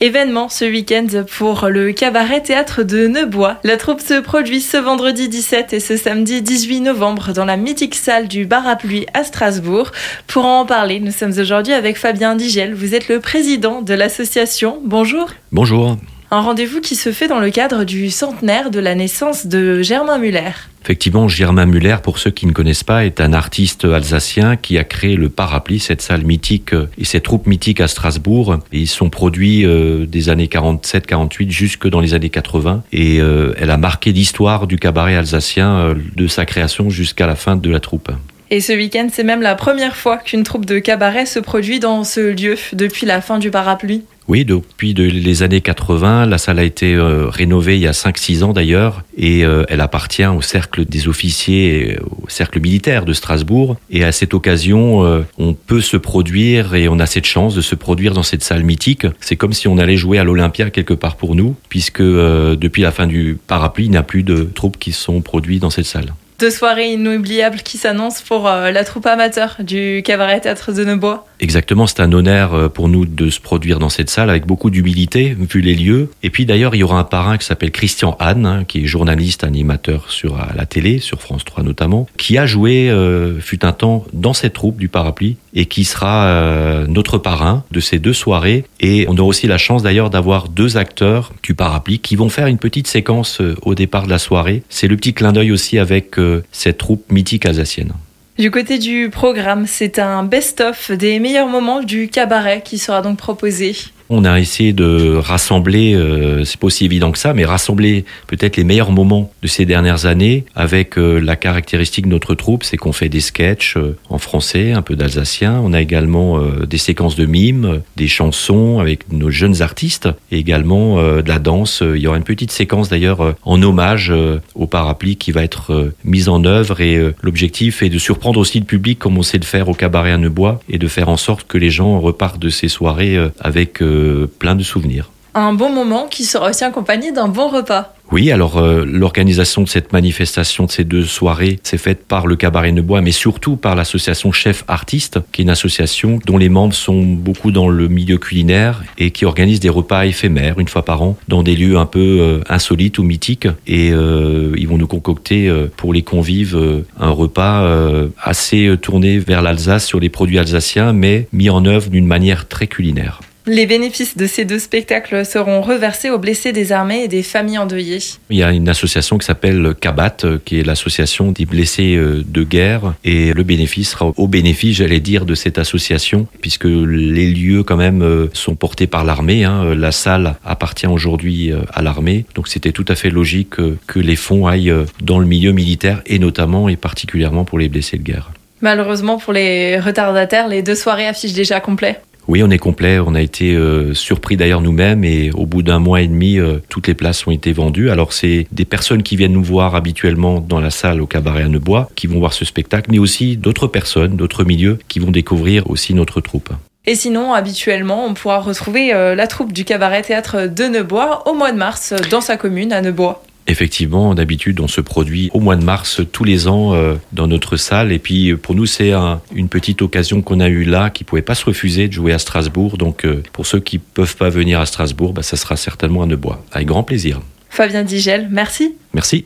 Événement ce week-end pour le cabaret théâtre de Neubois. La troupe se produit ce vendredi 17 et ce samedi 18 novembre dans la mythique salle du bar à pluie à Strasbourg. Pour en parler, nous sommes aujourd'hui avec Fabien Digel. Vous êtes le président de l'association. Bonjour. Bonjour. Un rendez-vous qui se fait dans le cadre du centenaire de la naissance de Germain Muller. Effectivement, Germain Muller, pour ceux qui ne connaissent pas, est un artiste alsacien qui a créé le Parapluie, cette salle mythique euh, et cette troupe mythique à Strasbourg. Et ils sont produits euh, des années 47-48 jusque dans les années 80. Et euh, elle a marqué l'histoire du cabaret alsacien de sa création jusqu'à la fin de la troupe. Et ce week-end, c'est même la première fois qu'une troupe de cabaret se produit dans ce lieu depuis la fin du parapluie. Oui, depuis les années 80, la salle a été euh, rénovée il y a 5-6 ans d'ailleurs, et euh, elle appartient au cercle des officiers, au cercle militaire de Strasbourg. Et à cette occasion, euh, on peut se produire, et on a cette chance de se produire dans cette salle mythique. C'est comme si on allait jouer à l'Olympia quelque part pour nous, puisque depuis la fin du parapluie, il n'y a plus de troupes qui sont produites dans cette salle deux soirées inoubliables qui s'annoncent pour euh, la troupe amateur du cabaret théâtre de Neubois. Exactement, c'est un honneur euh, pour nous de se produire dans cette salle avec beaucoup d'humilité, vu les lieux. Et puis d'ailleurs, il y aura un parrain qui s'appelle Christian Hahn, hein, qui est journaliste, animateur sur la télé, sur France 3 notamment, qui a joué, euh, fut un temps, dans cette troupe du parapluie et qui sera euh, notre parrain de ces deux soirées. Et on aura aussi la chance d'ailleurs d'avoir deux acteurs du parapluie qui vont faire une petite séquence au départ de la soirée. C'est le petit clin d'œil aussi avec cette troupe mythique alsacienne. Du côté du programme, c'est un best-of des meilleurs moments du cabaret qui sera donc proposé. On a essayé de rassembler, euh, c'est pas aussi évident que ça, mais rassembler peut-être les meilleurs moments de ces dernières années avec euh, la caractéristique de notre troupe, c'est qu'on fait des sketchs euh, en français, un peu d'alsacien. On a également des séquences de mimes, des chansons avec nos jeunes artistes et également de la danse. Il y aura une petite séquence d'ailleurs en hommage au parapluie qui va être mise en œuvre et l'objectif est de surprendre aussi le public comme on sait le faire au cabaret à Neubois et de faire en sorte que les gens repartent de ces soirées avec plein de souvenirs. Un bon moment qui sera aussi accompagné d'un bon repas. Oui, alors euh, l'organisation de cette manifestation, de ces deux soirées, c'est faite par le Cabaret Bois, mais surtout par l'association Chef Artiste, qui est une association dont les membres sont beaucoup dans le milieu culinaire et qui organise des repas éphémères une fois par an dans des lieux un peu euh, insolites ou mythiques. Et euh, ils vont nous concocter pour les convives un repas assez tourné vers l'Alsace sur les produits alsaciens, mais mis en œuvre d'une manière très culinaire. Les bénéfices de ces deux spectacles seront reversés aux blessés des armées et des familles endeuillées. Il y a une association qui s'appelle CABAT, qui est l'association des blessés euh, de guerre, et le bénéfice sera au bénéfice, j'allais dire, de cette association, puisque les lieux quand même euh, sont portés par l'armée. Hein. La salle appartient aujourd'hui euh, à l'armée, donc c'était tout à fait logique que les fonds aillent dans le milieu militaire, et notamment et particulièrement pour les blessés de guerre. Malheureusement pour les retardataires, les deux soirées affichent déjà complet. Oui, on est complet. On a été euh, surpris d'ailleurs nous-mêmes et au bout d'un mois et demi, euh, toutes les places ont été vendues. Alors c'est des personnes qui viennent nous voir habituellement dans la salle au cabaret à Neubois qui vont voir ce spectacle, mais aussi d'autres personnes, d'autres milieux qui vont découvrir aussi notre troupe. Et sinon, habituellement, on pourra retrouver euh, la troupe du cabaret théâtre de Neubois au mois de mars dans sa commune à Neubois. Effectivement, d'habitude, on se produit au mois de mars tous les ans euh, dans notre salle. Et puis, pour nous, c'est une petite occasion qu'on a eue là, qui pouvait pas se refuser de jouer à Strasbourg. Donc, euh, pour ceux qui peuvent pas venir à Strasbourg, bah, ça sera certainement à Neubois. Avec grand plaisir. Fabien Digel, merci. Merci.